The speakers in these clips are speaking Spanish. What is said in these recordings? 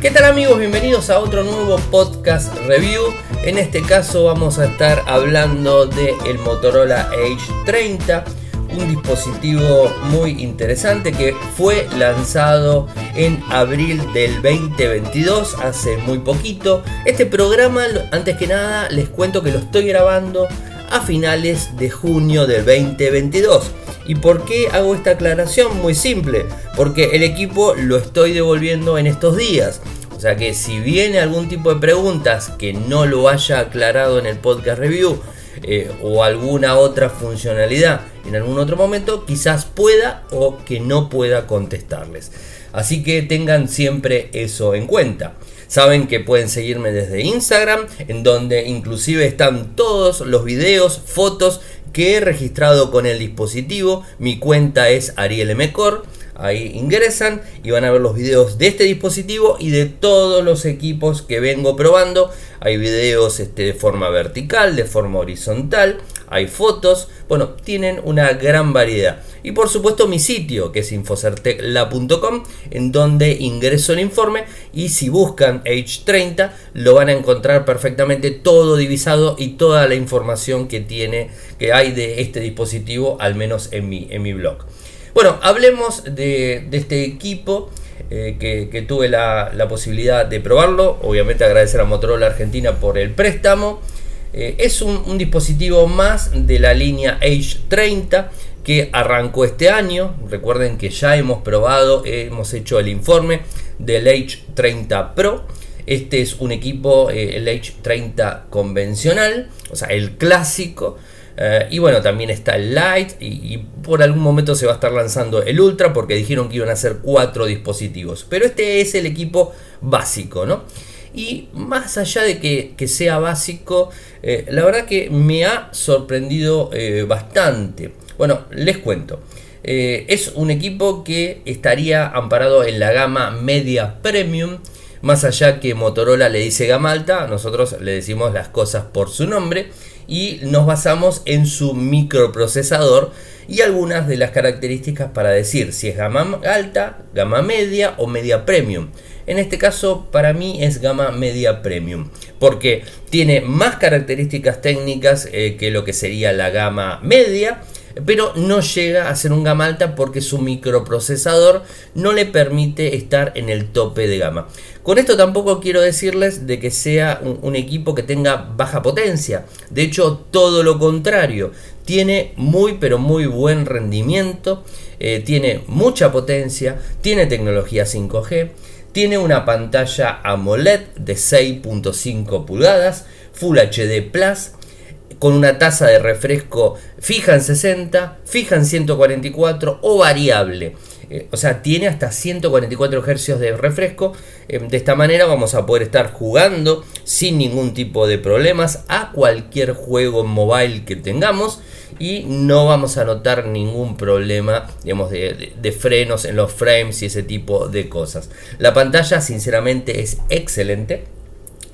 ¿Qué tal amigos? Bienvenidos a otro nuevo podcast review. En este caso vamos a estar hablando del el Motorola Edge 30, un dispositivo muy interesante que fue lanzado en abril del 2022, hace muy poquito. Este programa, antes que nada, les cuento que lo estoy grabando a finales de junio del 2022. ¿Y por qué hago esta aclaración? Muy simple, porque el equipo lo estoy devolviendo en estos días. O sea que si viene algún tipo de preguntas que no lo haya aclarado en el podcast review eh, o alguna otra funcionalidad en algún otro momento, quizás pueda o que no pueda contestarles. Así que tengan siempre eso en cuenta. Saben que pueden seguirme desde Instagram, en donde inclusive están todos los videos, fotos que he registrado con el dispositivo. Mi cuenta es Ariel Mecor. Ahí ingresan y van a ver los videos de este dispositivo y de todos los equipos que vengo probando. Hay videos este, de forma vertical, de forma horizontal, hay fotos. Bueno, tienen una gran variedad. Y por supuesto mi sitio, que es infocertecla.com, en donde ingreso el informe y si buscan H30 lo van a encontrar perfectamente todo divisado y toda la información que tiene, que hay de este dispositivo, al menos en mi, en mi blog. Bueno, hablemos de, este equipo eh, que, tuve la, posibilidad de probarlo. Obviamente agradecer a Motorola Argentina por el préstamo. Eh, es un, dispositivo más de la línea Age 30 que arrancó este año. Recuerden que ya hemos probado, hemos hecho el informe del Age 30 Pro. Este es un equipo, eh, el Age 30 convencional, o sea, el clásico eh, y bueno, también está el Lite y, por algún momento se va a estar lanzando el Ultra porque dijeron que iban a ser cuatro dispositivos. Pero este es el equipo básico, ¿no? Y más allá de que, sea básico, eh, la verdad que me ha sorprendido eh, bastante. Bueno, les cuento. es un equipo que estaría amparado en la gama media premium. Más allá que Motorola le dice gama alta, nosotros le decimos las cosas por su nombre y nos basamos en su microprocesador y algunas de las características para decir si es gama alta, gama media o media premium. En este caso para mí es gama media premium porque tiene más características técnicas eh, que lo que sería la gama media pero no llega a ser un gama alta porque su microprocesador no le permite estar en el tope de gama. Con esto tampoco quiero decirles de que sea un, equipo que tenga baja potencia, de hecho todo lo contrario, tiene muy pero muy buen rendimiento, eh, tiene mucha potencia, tiene tecnología 5G, tiene una pantalla AMOLED de 6.5 pulgadas, Full HD Plus, con una tasa de refresco fija en 60, fija en 144 o variable. Eh, o sea, tiene hasta 144 Hz de refresco. Eh, de esta manera vamos a poder estar jugando sin ningún tipo de problemas a cualquier juego mobile que tengamos y no vamos a notar ningún problema digamos, de, frenos en los frames y ese tipo de cosas. La pantalla sinceramente es excelente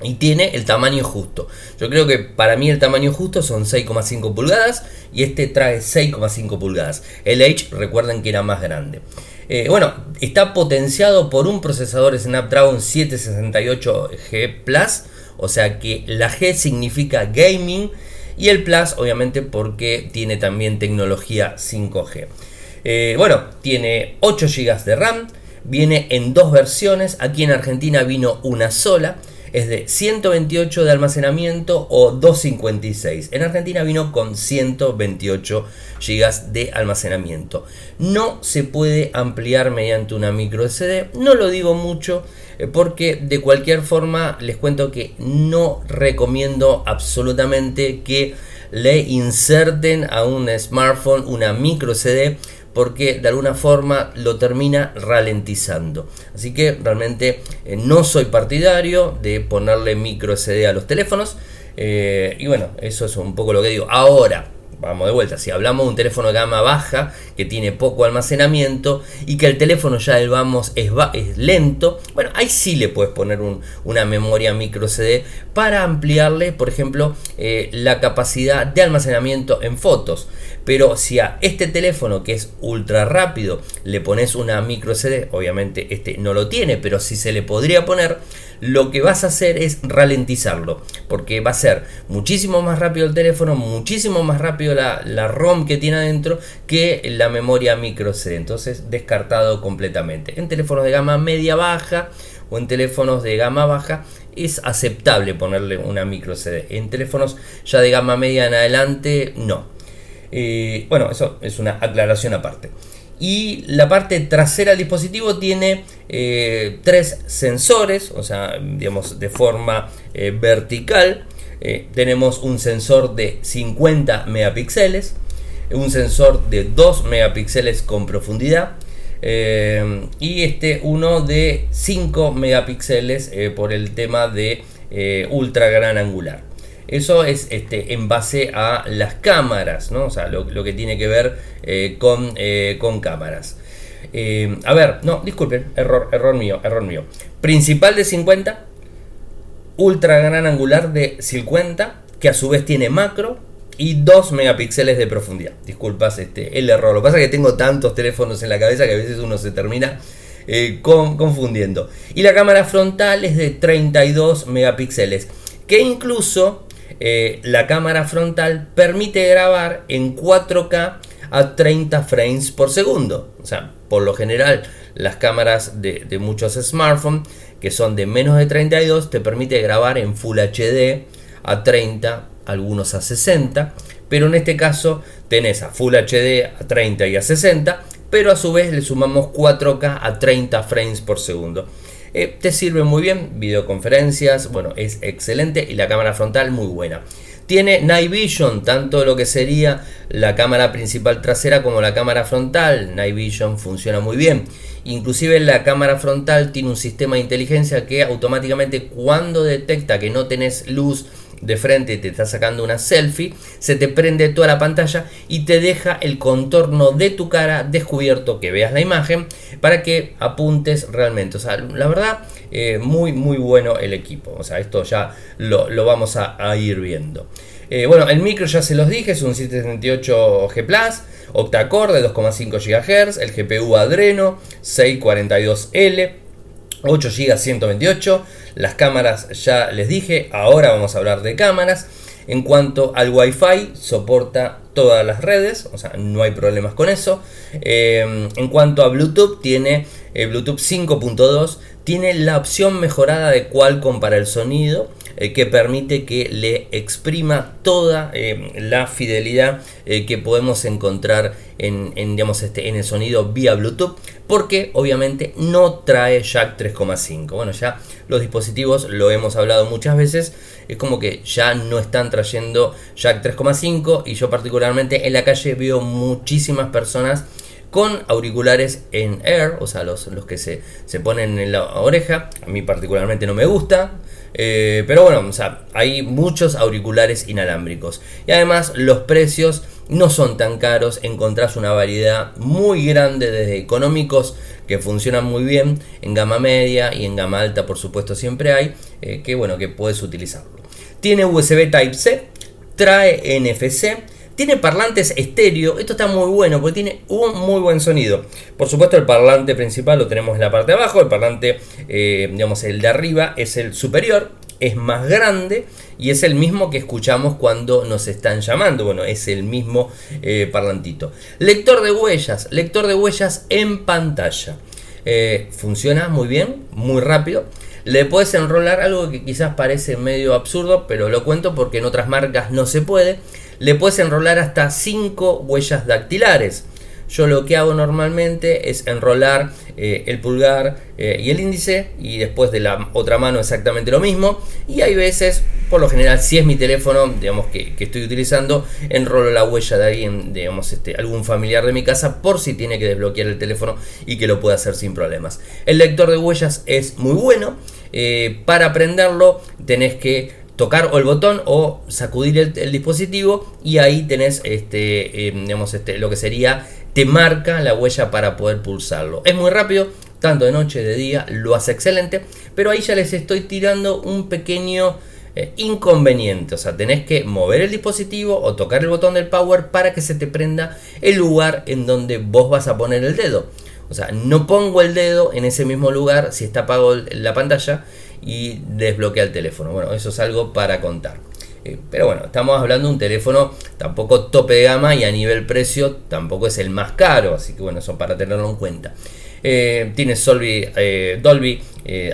y tiene el tamaño justo. Yo creo que para mí el tamaño justo son 6,5 pulgadas y este trae 6,5 pulgadas. El Edge recuerden que era más grande. Eh, bueno, está potenciado por un procesador Snapdragon 768G Plus, o sea que la G significa gaming y el Plus obviamente porque tiene también tecnología 5G. Eh, bueno, tiene 8 GB de RAM, viene en dos versiones, aquí en Argentina vino una sola es de 128 de almacenamiento o 256. En Argentina vino con 128 GB de almacenamiento. No se puede ampliar mediante una micro SD. No lo digo mucho eh, porque de cualquier forma les cuento que no recomiendo absolutamente que le inserten a un smartphone una micro SD porque de alguna forma lo termina ralentizando. Así que realmente eh, no soy partidario de ponerle micro SD a los teléfonos. Eh, y bueno, eso es un poco lo que digo. Ahora, vamos de vuelta, si hablamos de un teléfono de gama baja que tiene poco almacenamiento y que el teléfono ya vamos es, es lento, bueno, ahí sí le puedes poner una memoria micro CD para ampliarle, por ejemplo, eh, la capacidad de almacenamiento en fotos. Pero si a este teléfono que es ultra rápido le pones una micro CD, obviamente este no lo tiene, pero si se le podría poner, lo que vas a hacer es ralentizarlo, porque va a ser muchísimo más rápido el teléfono, muchísimo más rápido la, la ROM que tiene adentro que la memoria micro CD. Entonces, descartado completamente. En teléfonos de gama media baja o en teléfonos de gama baja es aceptable ponerle una micro CD. En teléfonos ya de gama media en adelante, no. Eh, bueno, eso es una aclaración aparte y la parte trasera del dispositivo tiene eh, tres sensores, o sea, digamos de forma eh, vertical. Tenemos un sensor de 50 megapíxeles, un sensor de 2 megapíxeles con profundidad y este uno de 5 megapíxeles por el tema de ultra gran angular. Eso es este, en base a las cámaras, ¿no? O sea, lo, que tiene que ver eh, con, eh, con, cámaras. Eh, a ver, no, disculpen, error, error mío, error mío. Principal de 50, ultra gran angular de 50, que a su vez tiene macro y 2 megapíxeles de profundidad. Disculpas este, el error. Lo que pasa es que tengo tantos teléfonos en la cabeza que a veces uno se termina confundiendo. Y la cámara frontal es de 32 megapíxeles, que incluso eh, la cámara frontal permite grabar en 4K a 30 frames por segundo. O sea, por lo general, las cámaras de, muchos smartphones que son de menos de 32 te permite grabar en Full HD a 30, algunos a 60, pero en este caso tenés a Full HD a 30 y a 60, pero a su vez le sumamos 4K a 30 frames por segundo. Eh, te sirve muy bien, videoconferencias, bueno, es excelente y la cámara frontal muy buena. Tiene Night Vision, tanto lo que sería la cámara principal trasera como la cámara frontal. Night Vision funciona muy bien. Inclusive la cámara frontal tiene un sistema de inteligencia que automáticamente cuando detecta que no tenés luz de frente y te está sacando una selfie, se te prende toda la pantalla y te deja el contorno de tu cara descubierto, que veas la imagen, para que apuntes realmente. O sea, la verdad, eh, muy, muy bueno el equipo. O sea, esto ya lo, vamos a, ir viendo. Eh, bueno, el micro ya se los dije, es un 768G Plus, octa-core de 2,5 GHz, el GPU Adreno 642L, 8 GB 128, las cámaras ya les dije, ahora vamos a hablar de cámaras. En cuanto al Wi-Fi, soporta todas las redes, o sea, no hay problemas con eso. Eh, en cuanto a Bluetooth, tiene eh, Bluetooth 5.2, tiene la opción mejorada de Qualcomm para el sonido eh, que permite que le exprima toda eh, la fidelidad eh, que podemos encontrar en, digamos, este, en el sonido vía Bluetooth porque obviamente no trae jack 3,5 bueno ya los dispositivos lo hemos hablado muchas veces es como que ya no están trayendo jack 3,5 y yo particularmente en la calle veo muchísimas personas con auriculares en air, o sea, los, los que se, se, ponen en la oreja. A mí particularmente no me gusta. Eh, pero bueno, o sea, hay muchos auriculares inalámbricos. Y además los precios no son tan caros. Encontrás una variedad muy grande desde económicos que funcionan muy bien en gama media y en gama alta por supuesto siempre hay. Eh, que bueno, que puedes utilizarlo. Tiene USB Type-C, trae NFC tiene parlantes estéreo, esto está muy bueno porque tiene un muy buen sonido. Por supuesto el parlante principal lo tenemos en la parte de abajo, el parlante, eh, digamos, el de arriba es el superior, es más grande y es el mismo que escuchamos cuando nos están llamando. Bueno, es el mismo eh, parlantito. Lector de huellas, lector de huellas en pantalla. Eh, funciona muy bien, muy rápido. Le puedes enrolar algo que quizás parece medio absurdo, pero lo cuento porque en otras marcas no se puede le puedes enrolar hasta 5 huellas dactilares. Yo lo que hago normalmente es enrolar eh, el pulgar eh, y el índice y después de la otra mano exactamente lo mismo. Y hay veces, por lo general, si es mi teléfono, digamos que, estoy utilizando, enrolo la huella de alguien, digamos, este, algún familiar de mi casa por si tiene que desbloquear el teléfono y que lo pueda hacer sin problemas. El lector de huellas es muy bueno. Eh, para aprenderlo tenés que tocar o el botón o sacudir el, dispositivo y ahí tenés este, digamos, este, lo que sería, te marca la huella para poder pulsarlo. Es muy rápido, tanto de noche, de día, lo hace excelente, pero ahí ya les estoy tirando un pequeño eh, inconveniente, o sea, tenés que mover el dispositivo o tocar el botón del power para que se te prenda el lugar en donde vos vas a poner el dedo. O sea, no pongo el dedo en ese mismo lugar si está apagado la pantalla y desbloquea el teléfono. Bueno, eso es algo para contar. Eh, pero bueno, estamos hablando de un teléfono tampoco tope de gama y a nivel precio tampoco es el más caro, así que bueno, eso para tenerlo en cuenta. Eh, tiene eh, Dolby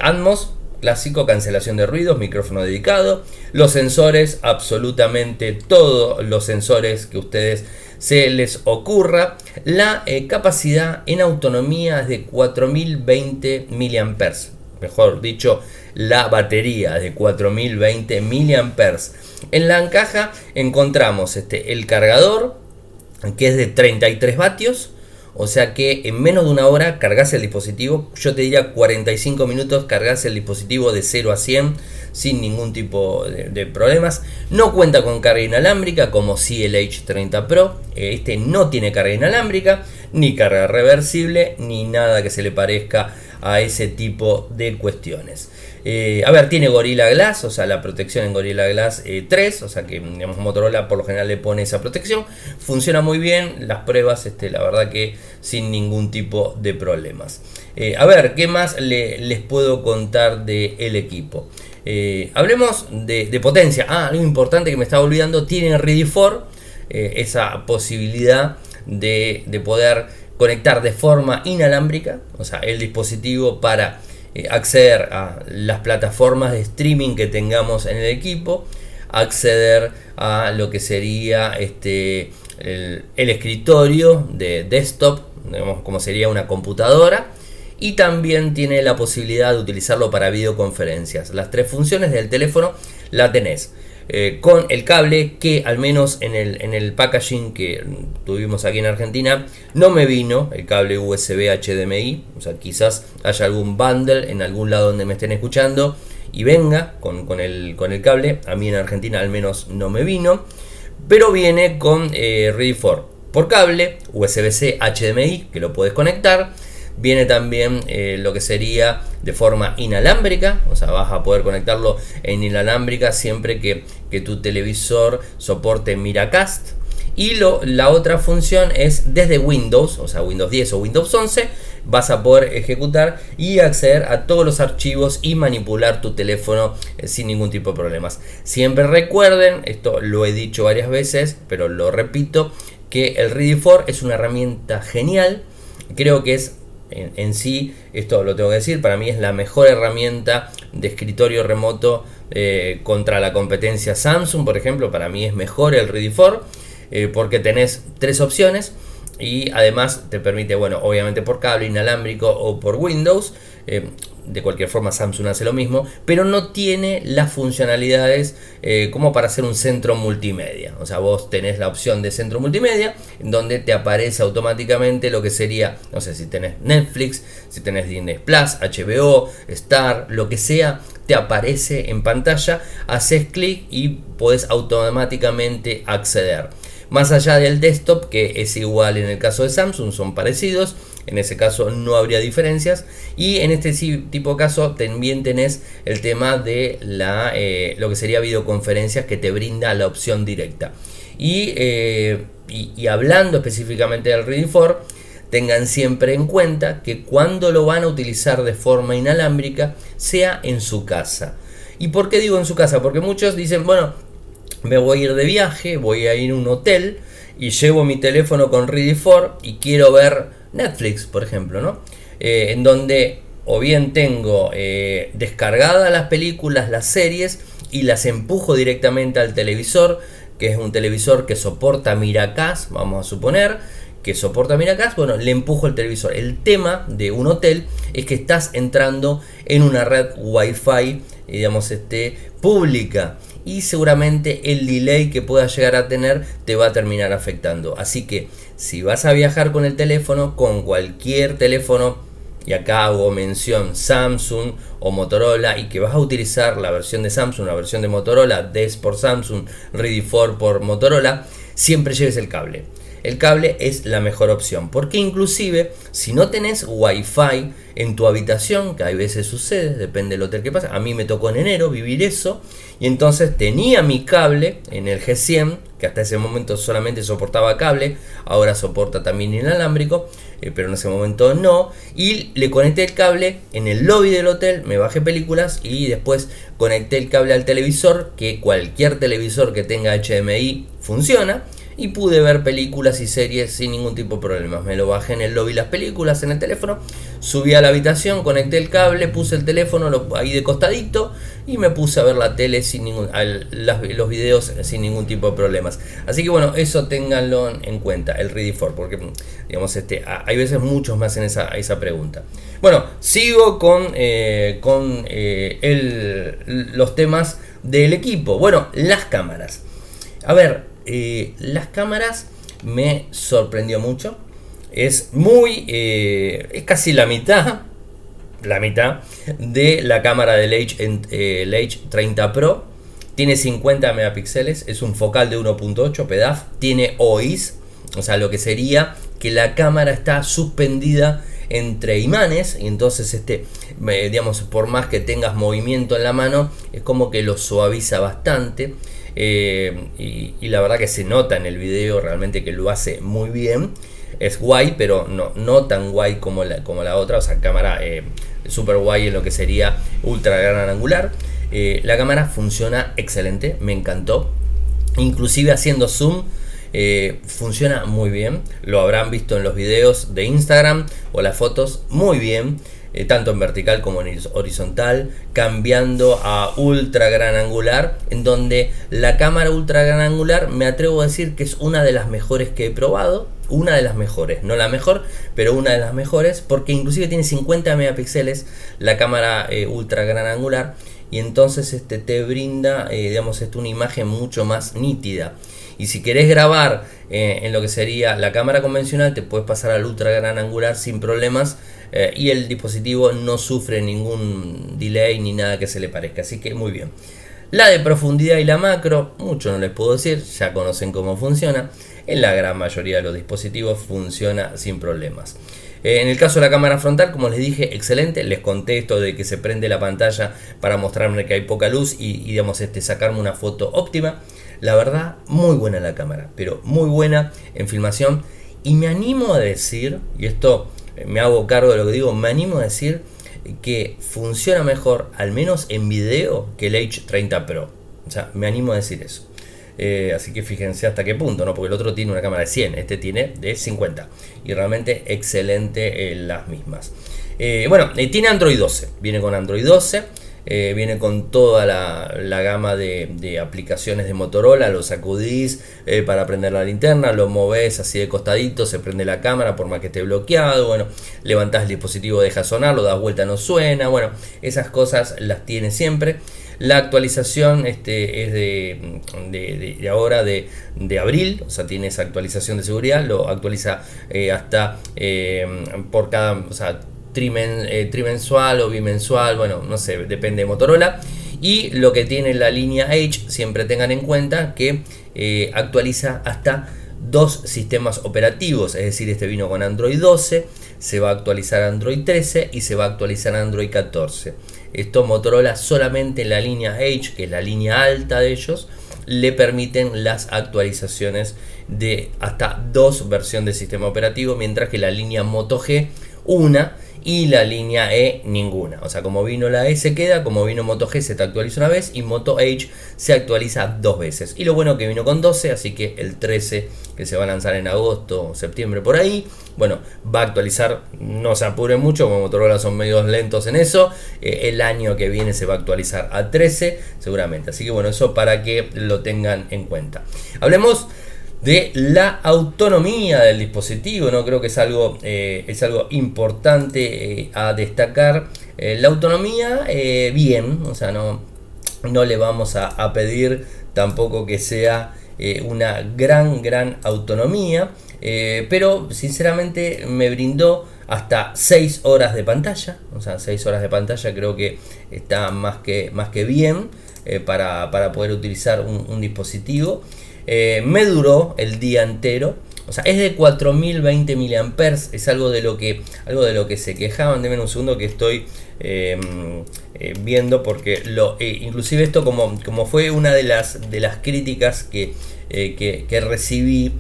Atmos, clásico, cancelación de ruidos, micrófono dedicado, los sensores, absolutamente todos los sensores que ustedes se les ocurra, la capacidad en autonomía es de 4020 mAh, mejor dicho, la batería de 4020 mAh. En la caja encontramos este, el cargador, que es de 33 vatios, o sea que en menos de una hora cargas el dispositivo. Yo te diría 45 minutos cargas el dispositivo de 0 a 100 sin ningún tipo de, problemas. No cuenta con carga inalámbrica como si el H30 Pro. Este no tiene carga inalámbrica, ni carga reversible, ni nada que se le parezca a ese tipo de cuestiones. Eh, a ver, tiene Gorilla Glass, o sea, la protección en Gorilla Glass 3, eh, o sea que digamos, Motorola por lo general le pone esa protección. Funciona muy bien, las pruebas, este, la verdad que sin ningún tipo de problemas. Eh, a ver, ¿qué más les puedo contar del equipo? hablemos de, potencia. Ah, algo importante que me estaba olvidando, tiene Ready 4, esa posibilidad de, de poder conectar de forma inalámbrica, o sea, el dispositivo para eh, acceder a las plataformas de streaming que tengamos en el equipo, acceder a lo que sería este, el, escritorio de desktop, como sería una computadora, y también tiene la posibilidad de utilizarlo para videoconferencias. Las tres funciones del teléfono la tenés. Eh, con el cable que al menos en el, en el packaging que tuvimos aquí en Argentina no me vino el cable USB HDMI, o sea, quizás haya algún bundle en algún lado donde me estén escuchando y venga con, el, con el cable, a mí en Argentina al menos no me vino, pero viene con eh, Ready for por cable, USB-C HDMI que lo puedes conectar Viene también eh, lo que sería de forma inalámbrica, o sea, vas a poder conectarlo en inalámbrica siempre que, tu televisor soporte Miracast. Y lo, la otra función es desde Windows, o sea, Windows 10 o Windows 11, vas a poder ejecutar y acceder a todos los archivos y manipular tu teléfono eh, sin ningún tipo de problemas. Siempre recuerden, esto lo he dicho varias veces, pero lo repito, que el Ready 4 es una herramienta genial. Creo que es en, sí, esto lo tengo que decir, para mí es la mejor herramienta de escritorio remoto eh, contra la competencia Samsung, por ejemplo, para mí es mejor el Ready 4 eh, porque tenés tres opciones y además te permite, bueno, obviamente por cable inalámbrico o por Windows, eh, de cualquier forma Samsung hace lo mismo, pero no tiene las funcionalidades eh, como para hacer un centro multimedia. O sea, vos tenés la opción de centro multimedia, donde te aparece automáticamente lo que sería, no sé, si tenés Netflix, si tenés Disney Plus, HBO, Star, lo que sea, te aparece en pantalla, haces clic y podés automáticamente acceder. Más allá del desktop, que es igual en el caso de Samsung, son parecidos, en ese caso no habría diferencias. Y en este tipo de caso también tenés el tema de la, eh, lo que sería videoconferencias que te brinda la opción directa. Eh, y, hablando específicamente del Reading 4, tengan siempre en cuenta que cuando lo van a utilizar de forma inalámbrica, sea en su casa. ¿Y por qué digo en su casa? Porque muchos dicen, bueno, me voy a ir de viaje, voy a ir a un hotel y llevo mi teléfono con Ready 4 y quiero ver Netflix, por ejemplo, ¿no? Eh, en donde o bien tengo eh, descargadas las películas, las series y las empujo directamente al televisor, que es un televisor que soporta Miracast, vamos a suponer, que soporta Miracast, bueno, le empujo el televisor. El tema de un hotel es que estás entrando en una red Wi-Fi, digamos, este, pública y seguramente el delay que puedas llegar a tener te va a terminar afectando. Así que si vas a viajar con el teléfono, con cualquier teléfono y acá hago mención Samsung o Motorola y que vas a utilizar la versión de Samsung, la versión de Motorola, DES por Samsung, Ready for por Motorola, siempre lleves el cable. El cable es la mejor opción, porque inclusive si no tenés Wi-Fi en tu habitación, que a veces sucede, depende del hotel que pasa, a mí me tocó en enero vivir eso, y entonces tenía mi cable en el G100, que hasta ese momento solamente soportaba cable, ahora soporta también inalámbrico, eh, pero en ese momento no. Y le conecté el cable en el lobby del hotel, me bajé películas y después conecté el cable al televisor, que cualquier televisor que tenga HDMI funciona y pude ver películas y series sin ningún tipo de problemas. Me lo bajé en el lobby las películas en el teléfono, subí a la habitación, conecté el cable, puse el teléfono ahí de costadito y me puse a ver la tele sin ningún los videos sin ningún tipo de problemas. Así que bueno, eso ténganlo en cuenta, el Ready for, porque digamos este hay veces muchos más en esa, esa pregunta. Bueno, sigo con, eh, con eh, los temas del equipo. Bueno, las cámaras. A ver, eh, las cámaras me sorprendió mucho. Es muy. Eh, es casi la mitad. La mitad de la cámara del H, eh, H 30 Pro. Tiene 50 megapíxeles. Es un focal de 1.8 PEDAF. Tiene OIS. O sea, lo que sería que la cámara está suspendida entre imanes y entonces este digamos por más que tengas movimiento en la mano es como que lo suaviza bastante eh, y, la verdad que se nota en el video realmente que lo hace muy bien. Es guay, pero no, no tan guay como la, como la otra. O sea, cámara eh, super guay en lo que sería ultra gran angular. Eh, la cámara funciona excelente, me encantó. Inclusive haciendo zoom. funciona muy bien, lo habrán visto en los videos de Instagram o las fotos, muy bien. Eh, tanto en vertical como en horizontal, cambiando a ultra gran angular, en donde la cámara ultra gran angular me atrevo a decir que es una de las mejores que he probado, una de las mejores, no la mejor, pero una de las mejores, porque inclusive tiene 50 megapíxeles la cámara eh, ultra gran angular y entonces este te brinda, eh, digamos, este, una imagen mucho más nítida. Y si querés grabar en lo que sería la cámara convencional, te puedes pasar al ultra gran angular sin problemas eh, y el dispositivo no sufre ningún delay ni nada que se le parezca, así que muy bien. La de profundidad y la macro, mucho no les puedo decir, ya conocen cómo funciona. En la gran mayoría de los dispositivos funciona sin problemas. Eh, en el caso de la cámara frontal, como les dije, excelente. Les conté esto de que se prende la pantalla para mostrarme que hay poca luz y, y digamos, este, sacarme una foto óptima. La verdad, muy buena la cámara, pero muy buena en filmación. Y me animo a decir, y esto me hago cargo de lo que digo, me animo a decir que funciona mejor, al menos en video, que el H30 Pro. O sea, me animo a decir eso. Eh, así que fíjense hasta qué punto, ¿no? Porque el otro tiene una cámara de 100, este tiene de 50. Y realmente excelente en las mismas. Eh, bueno, eh, tiene Android 12, viene con Android 12. Eh, viene con toda la, gama de, aplicaciones de Motorola, lo sacudís eh, para prender la linterna, lo moves así de costadito, se prende la cámara por más que esté bloqueado, bueno, levantás el dispositivo, deja sonar, lo das vuelta, no suena, bueno, esas cosas las tiene siempre. La actualización este, es de, de, ahora de, abril, o sea, tiene esa actualización de seguridad, lo actualiza eh, hasta por cada, eh, trimensual o bimensual, bueno, no sé, depende de Motorola. Y lo que tiene la línea H, siempre tengan en cuenta que eh, actualiza hasta dos sistemas operativos, es decir, este vino con Android 12, se va a actualizar Android 13 y se va a actualizar Android 14. Esto Motorola solamente en la línea H, que es la línea alta de ellos, le permiten las actualizaciones de hasta dos versiones de sistema operativo, mientras que la línea Moto G, una, y la línea E ninguna. O sea, como vino la E se queda, como vino Moto G se te actualiza una vez y Moto H se actualiza dos veces. Y lo bueno que vino con 12, así que el 13 que se va a lanzar en agosto o septiembre por ahí, bueno, va a actualizar, no se apure mucho, como Motorola son medios lentos en eso, eh, el año que viene se va a actualizar a 13 seguramente. Así que bueno, eso para que lo tengan en cuenta. Hablemos de la autonomía del dispositivo, ¿no? Creo que es algo, eh, es algo importante eh, a destacar. Eh, la autonomía, bien, o sea, no, no le vamos a, pedir tampoco que sea una gran, gran autonomía, pero sinceramente me brindó hasta 6 horas de pantalla. O sea, 6 horas de pantalla creo que está más que, más que bien eh, para, poder utilizar un, dispositivo. Eh, me duró el día entero. O sea, es de 4020 mAh. Es algo de lo que, algo de lo que se quejaban. Denme un segundo que estoy em, eh, viendo porque lo, inclusive esto como, como fue una de las, de las críticas que, que, recibí,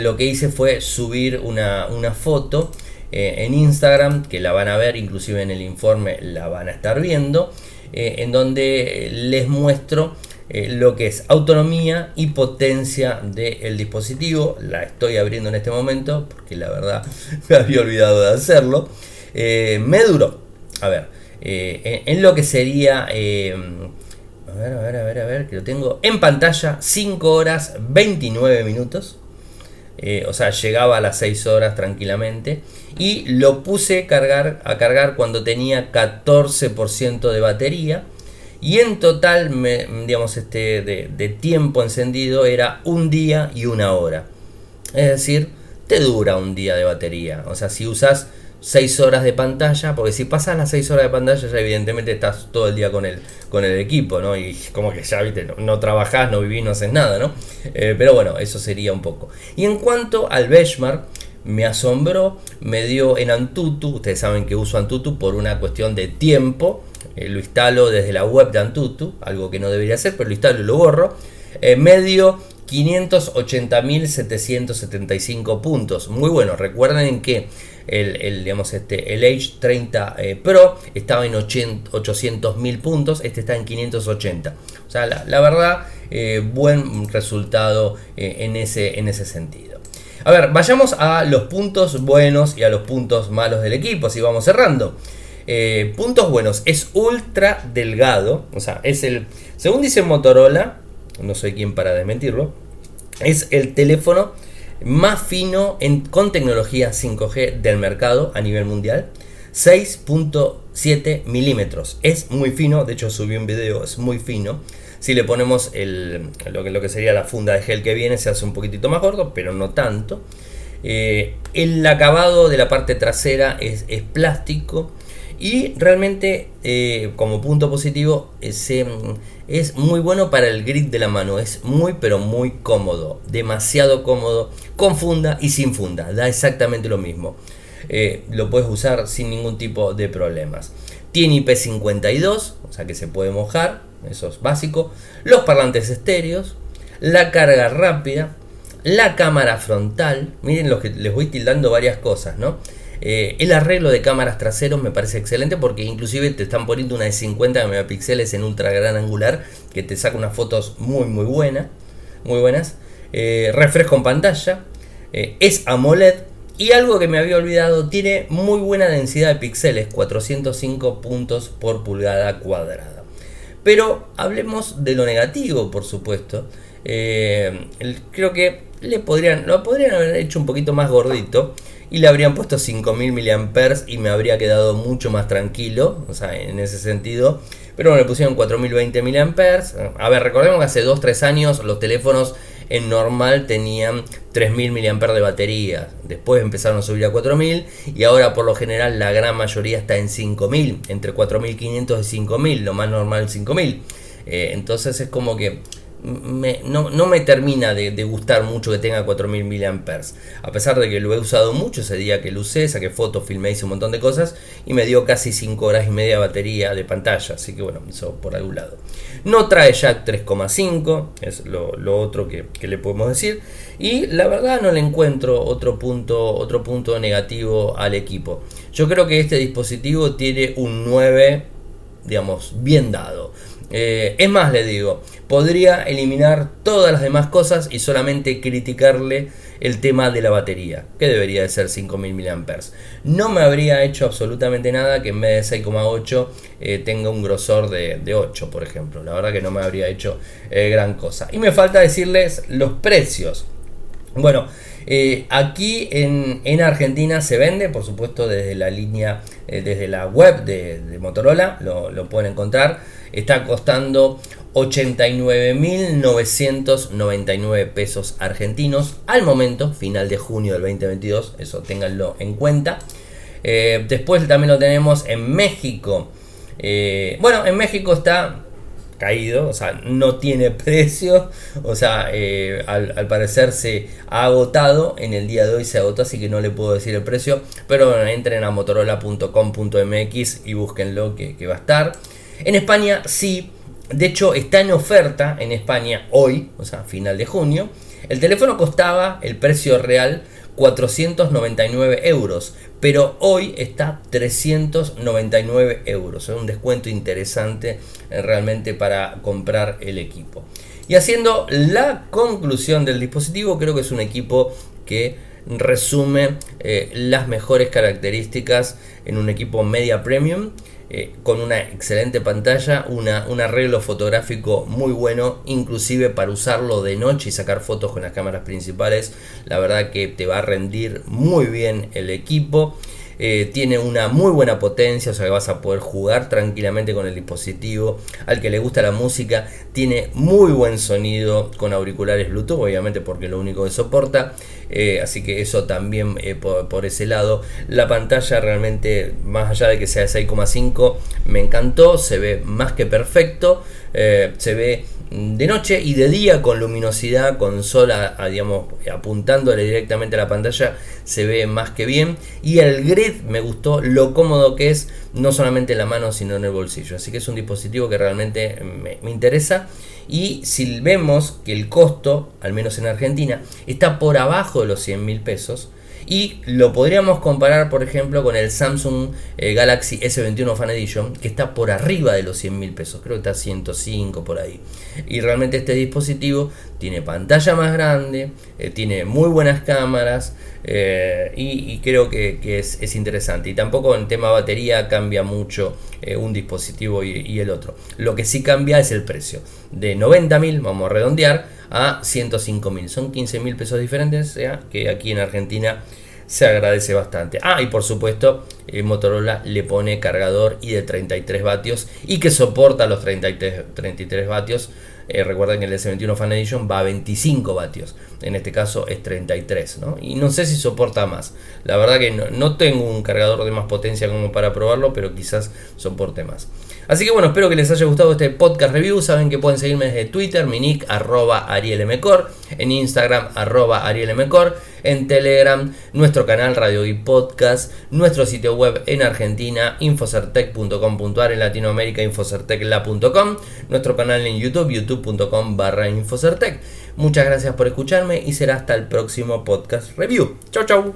lo que hice fue subir una, una foto en Instagram, que la van a ver, inclusive en el informe la van a estar viendo, en donde les muestro eh, lo que es autonomía y potencia del dispositivo. La estoy abriendo en este momento porque la verdad me había olvidado de hacerlo. Eh, me duró, a ver, eh, en, lo que sería... a ver, a ver, a ver, a ver, que lo tengo en pantalla, 5 horas 29 minutos. o sea, llegaba a las 6 horas tranquilamente. Y lo puse cargar, a cargar cuando tenía 14% de batería. Y en total, digamos, este, de, tiempo encendido era un día y una hora. Es decir, te dura un día de batería. O sea, si usas 6 horas de pantalla, porque si pasas las 6 horas de pantalla, ya evidentemente estás todo el día con el, con el equipo, ¿no? Y como que ya, viste, no, no trabajás, no vivís, no haces nada, ¿no? Eh, pero bueno, eso sería un poco. Y en cuanto al benchmark, me asombró, me dio en Antutu, ustedes saben que uso Antutu por una cuestión de tiempo, eh, lo instalo desde la web de Antutu, algo que no debería hacer, pero lo instalo y lo borro, eh, me dio 580.775 puntos, muy bueno, recuerden que el, digamos, este, el Age 30 eh, Pro estaba en 800.000 puntos, este está en 580. O sea, la, verdad, buen resultado en, ese, en ese sentido. A ver, vayamos a los puntos buenos y a los puntos malos del equipo, así vamos cerrando. Eh, puntos buenos, es ultra delgado, o sea, es el, según dice Motorola, no soy quien para desmentirlo, es el teléfono más fino con tecnología 5G del mercado a nivel mundial. 6.7 milímetros. Es muy fino, de hecho subí un video, es muy fino. Si le ponemos lo, que, lo que sería la funda de gel que viene, se hace un poquitito más gordo, pero no tanto. Eh, el acabado de la parte trasera es, plástico y realmente eh, como punto positivo es, es, muy bueno para el grip de la mano, es muy pero muy cómodo, demasiado cómodo, con funda y sin funda, da exactamente lo mismo. Eh, lo puedes usar sin ningún tipo de problemas. Tiene IP52, o sea que se puede mojar, eso es básico. Los parlantes estéreos, la carga rápida, la cámara frontal. Miren los que les voy tildando varias cosas, ¿no? Eh, el arreglo de cámaras traseros me parece excelente porque inclusive te están poniendo una de 50 megapíxeles en ultra gran angular que te saca unas fotos muy muy buenas, muy buenas. Eh, refresco en pantalla, eh, es AMOLED y algo que me había olvidado, tiene muy buena densidad de píxeles, 405 puntos por pulgada cuadrada. Pero hablemos de lo negativo, por supuesto. Creo que le podrían, lo podrían haber hecho un poquito más gordito y le habrían puesto 5000 mAh y me habría quedado mucho más tranquilo, o sea, en ese sentido. Pero bueno, le pusieron 4020 mAh. A ver, recordemos que hace 2-3 años los teléfonos en normal tenían 3000 mAh de batería. Después empezaron a subir a 4000 y ahora por lo general la gran mayoría está en 5000, entre 4500 y 5000, lo más normal 5000. Eh, entonces es como que no, me termina de, gustar mucho que tenga 4000 mAh. A pesar de que lo he usado mucho ese día que lo usé, saqué fotos, filmé, hice un montón de cosas y me dio casi 5 horas y media de batería de pantalla. Así que bueno, eso por algún lado. No trae jack 3,5, es lo, otro que, le podemos decir. Y la verdad no le encuentro otro punto, otro punto negativo al equipo. Yo creo que este dispositivo tiene un 9, digamos, bien dado. Eh, es más, le digo, podría eliminar todas las demás cosas y solamente criticarle el tema de la batería, que debería de ser 5000 mAh. No me habría hecho absolutamente nada que en vez de 6,8 eh, tenga un grosor de, 8, por ejemplo. La verdad que no me habría hecho eh, gran cosa. Y me falta decirles los precios. Bueno, aquí en, Argentina se vende, por supuesto, desde la línea, desde la web de, Motorola, lo, lo, pueden encontrar está costando 89.999 pesos argentinos al momento, final de junio del 2022, eso ténganlo en cuenta. después también lo tenemos en México. bueno, en México está caído, o sea, no tiene precio, o sea, eh, al, parecer se ha agotado, en el día de hoy se agotó, así que no le puedo decir el precio, pero entren a motorola.com.mx y búsquenlo que, que va a estar. En España sí, de hecho está en oferta en España hoy, o sea, final de junio. El teléfono costaba el precio real 499 euros, pero hoy está 399 euros. Es un descuento interesante eh, realmente para comprar el equipo. Y haciendo la conclusión del dispositivo, creo que es un equipo que resume eh, las mejores características en un equipo media premium eh, con una excelente pantalla, una, un arreglo fotográfico muy bueno, inclusive para usarlo de noche y sacar fotos con las cámaras principales, la verdad que te va a rendir muy bien el equipo. Eh, tiene una muy buena potencia, o sea que vas a poder jugar tranquilamente con el dispositivo. Al que le gusta la música, tiene muy buen sonido con auriculares Bluetooth, obviamente porque lo único que soporta. Eh, así que eso también eh, por, ese lado. La pantalla realmente, más allá de que sea 6,5, me encantó, se ve más que perfecto, se ve de noche y de día con luminosidad, con sol digamos, apuntándole directamente a la pantalla, se ve más que bien. Y el grid me gustó lo cómodo que es, no solamente en la mano, sino en el bolsillo. Así que es un dispositivo que realmente me, me interesa. Y si vemos que el costo, al menos en Argentina, está por abajo de los 100 mil pesos, y lo podríamos comparar, por ejemplo, con el Samsung eh, Galaxy S21 Fan Edition, que está por arriba de los 100 mil pesos, creo que está 105 por ahí. Y realmente este dispositivo tiene pantalla más grande, eh, tiene muy buenas cámaras eh, y, creo que, es, interesante. Y tampoco en tema batería cambia mucho un dispositivo y, y, el otro. Lo que sí cambia es el precio. De 90 mil, vamos a redondear, a 105 mil. Son 15 mil pesos diferentes, que aquí en Argentina se agradece bastante. Ah, y por supuesto, el Motorola le pone cargador y de 33 vatios y que soporta los 33, 33 vatios. Eh, recuerden que el S21 Fan Edition va a 25 vatios, en este caso es 33, ¿no? Y no sé si soporta más. La verdad que no, no tengo un cargador de más potencia como para probarlo, pero quizás soporte más. Así que bueno, espero que les haya gustado este podcast review. Saben que pueden seguirme desde Twitter, mi nick arroba arielmcor, en Instagram arroba arielmcor, en Telegram, nuestro canal Radio y Podcast, nuestro sitio web en Argentina, infocertec.com.ar, en Latinoamérica, infocertecla.com, nuestro canal en YouTube, youtube.com barra infocertec. Muchas gracias por escucharme y será hasta el próximo podcast review. Chau chau.